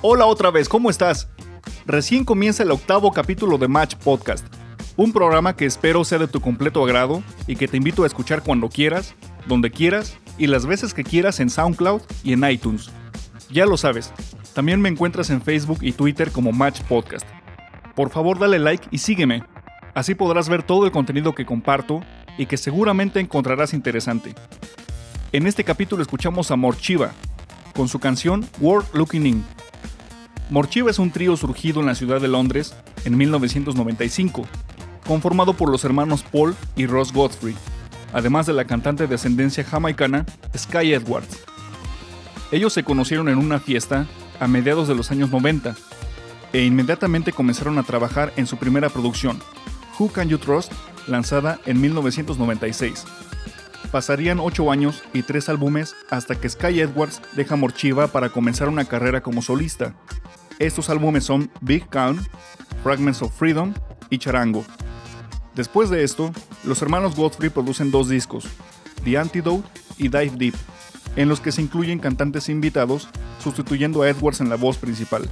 Hola otra vez, ¿cómo estás? Recién comienza el octavo capítulo de Match Podcast, un programa que espero sea de tu completo agrado y que te invito a escuchar cuando quieras, donde quieras y las veces que quieras en SoundCloud y en iTunes. Ya lo sabes, también me encuentras en Facebook y Twitter como Match Podcast. Por favor dale like y sígueme, así podrás ver todo el contenido que comparto y que seguramente encontrarás interesante. En este capítulo escuchamos a Morchiva, con su canción World Looking In. Morchiva es un trío surgido en la ciudad de Londres en 1995, conformado por los hermanos Paul y Ross Godfrey, además de la cantante de ascendencia jamaicana Sky Edwards. Ellos se conocieron en una fiesta a mediados de los años 90 e inmediatamente comenzaron a trabajar en su primera producción, Who Can You Trust, lanzada en 1996. Pasarían 8 años y 3 álbumes hasta que Sky Edwards deja Morchiva para comenzar una carrera como solista. Estos álbumes son Big Count, Fragments of Freedom y Charango. Después de esto, los hermanos Godfrey producen dos discos, The Antidote y Dive Deep, en los que se incluyen cantantes invitados, sustituyendo a Edwards en la voz principal.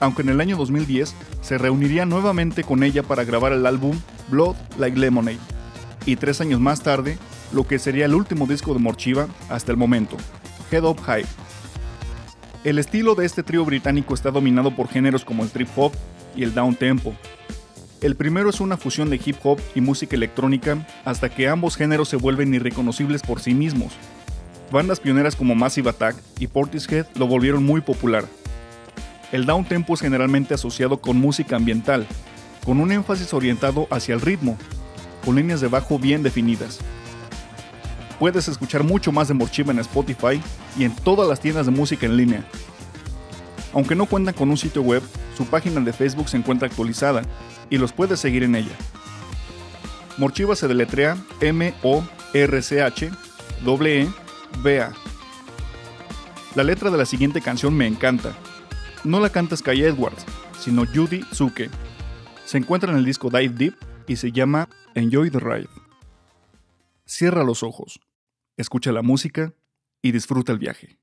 Aunque en el año 2010 se reuniría nuevamente con ella para grabar el álbum Blood Like Lemonade, y tres años más tarde, lo que sería el último disco de Morchiva hasta el momento, Head Up High. El estilo de este trío británico está dominado por géneros como el trip hop y el down tempo. El primero es una fusión de hip hop y música electrónica hasta que ambos géneros se vuelven irreconocibles por sí mismos. Bandas pioneras como Massive Attack y Portishead lo volvieron muy popular. El down tempo es generalmente asociado con música ambiental, con un énfasis orientado hacia el ritmo, con líneas de bajo bien definidas. Puedes escuchar mucho más de Morchiva en Spotify y en todas las tiendas de música en línea. Aunque no cuentan con un sitio web, su página de Facebook se encuentra actualizada y los puedes seguir en ella. Morchiva se deletrea M-O-R-C-H-E-E-B-A. La letra de la siguiente canción me encanta. No la canta Sky Edwards, sino Judy Tsuke. Se encuentra en el disco Dive Deep y se llama Enjoy the Ride. Cierra los ojos, escucha la música y disfruta el viaje.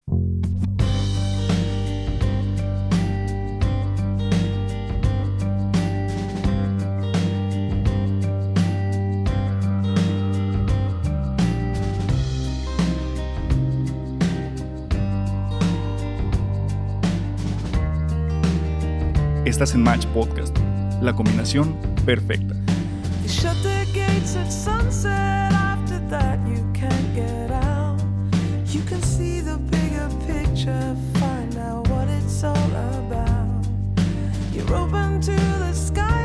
Estás en Match Podcast, la combinación perfecta. You shut the gates at sunset. After that, you you open to the sky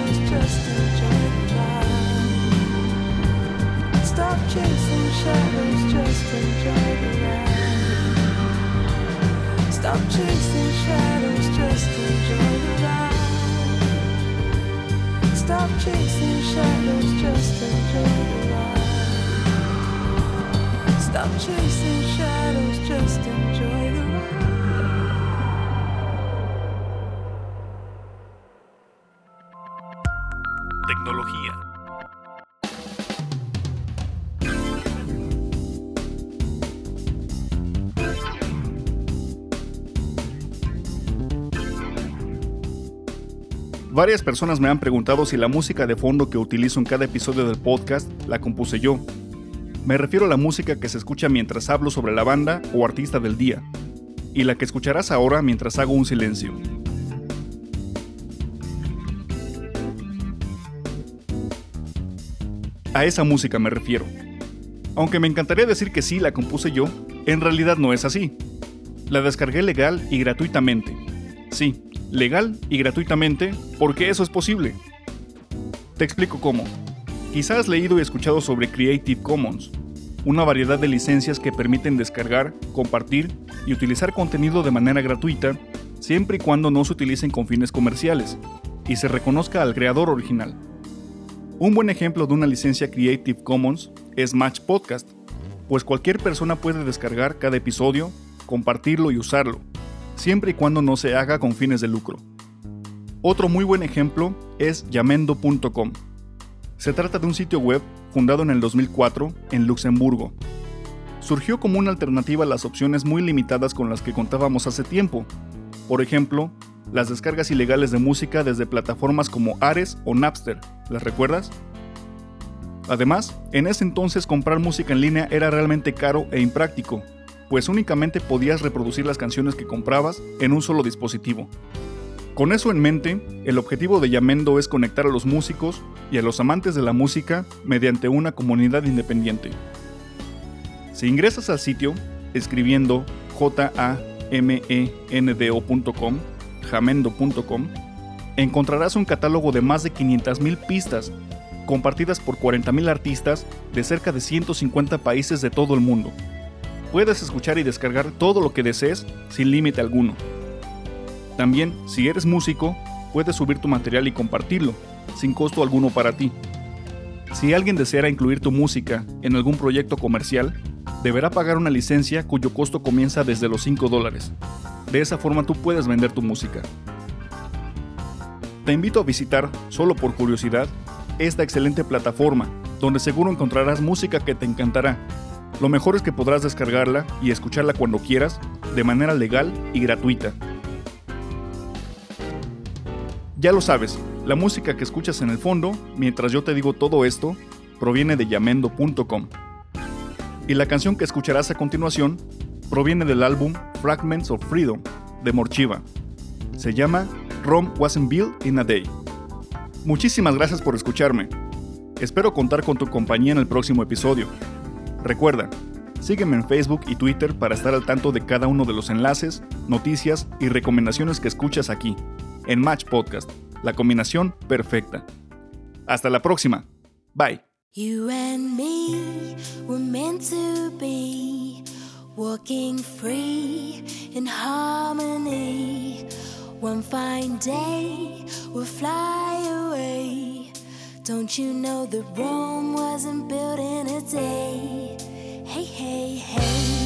Stop chasing shadows, just to join the light. Stop chasing shadows, just to join the light. Stop chasing shadows, just enjoy Varias personas me han preguntado si la música de fondo que utilizo en cada episodio del podcast la compuse yo. Me refiero a la música que se escucha mientras hablo sobre la banda o artista del día, y la que escucharás ahora mientras hago un silencio. A esa música me refiero. Aunque me encantaría decir que sí la compuse yo, en realidad no es así. La descargué legal y gratuitamente. Sí, legal y gratuitamente, porque eso es posible. Te explico cómo. Quizás has leído y escuchado sobre Creative Commons, una variedad de licencias que permiten descargar, compartir y utilizar contenido de manera gratuita, siempre y cuando no se utilicen con fines comerciales, y se reconozca al creador original. Un buen ejemplo de una licencia Creative Commons es Match Podcast, pues cualquier persona puede descargar cada episodio, compartirlo y usarlo, siempre y cuando no se haga con fines de lucro. Otro muy buen ejemplo es yamendo.com. Se trata de un sitio web fundado en el 2004 en Luxemburgo. Surgió como una alternativa a las opciones muy limitadas con las que contábamos hace tiempo. Por ejemplo, las descargas ilegales de música desde plataformas como Ares o Napster. ¿Las recuerdas? Además, en ese entonces comprar música en línea era realmente caro e impráctico, pues únicamente podías reproducir las canciones que comprabas en un solo dispositivo. Con eso en mente, el objetivo de Yamendo es conectar a los músicos y a los amantes de la música mediante una comunidad independiente. Si ingresas al sitio escribiendo jamendo.com, jamendo.com, encontrarás un catálogo de más de 500.000 pistas compartidas por 40.000 artistas de cerca de 150 países de todo el mundo. Puedes escuchar y descargar todo lo que desees sin límite alguno. También, si eres músico, puedes subir tu material y compartirlo, sin costo alguno para ti. Si alguien deseara incluir tu música en algún proyecto comercial, deberá pagar una licencia cuyo costo comienza desde los 5 dólares. De esa forma tú puedes vender tu música. Te invito a visitar, solo por curiosidad, esta excelente plataforma, donde seguro encontrarás música que te encantará. Lo mejor es que podrás descargarla y escucharla cuando quieras, de manera legal y gratuita. Ya lo sabes, la música que escuchas en el fondo, mientras yo te digo todo esto, proviene de yamendo.com. Y la canción que escucharás a continuación proviene del álbum Fragments of Freedom de Morchiva. Se llama Rome Wasn't Built in a Day. Muchísimas gracias por escucharme. Espero contar con tu compañía en el próximo episodio. Recuerda, sígueme en Facebook y Twitter para estar al tanto de cada uno de los enlaces, noticias y recomendaciones que escuchas aquí, en Match Podcast, la combinación perfecta. Hasta la próxima. Bye. One fine day we'll fly away. Don't you know that Rome wasn't built in a day? Hey, hey, hey.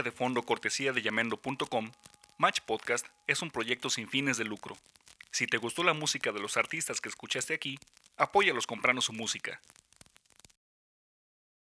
De fondo cortesía de llamendo.com, Match Podcast es un proyecto sin fines de lucro. Si te gustó la música de los artistas que escuchaste aquí, apóyalos comprando su música.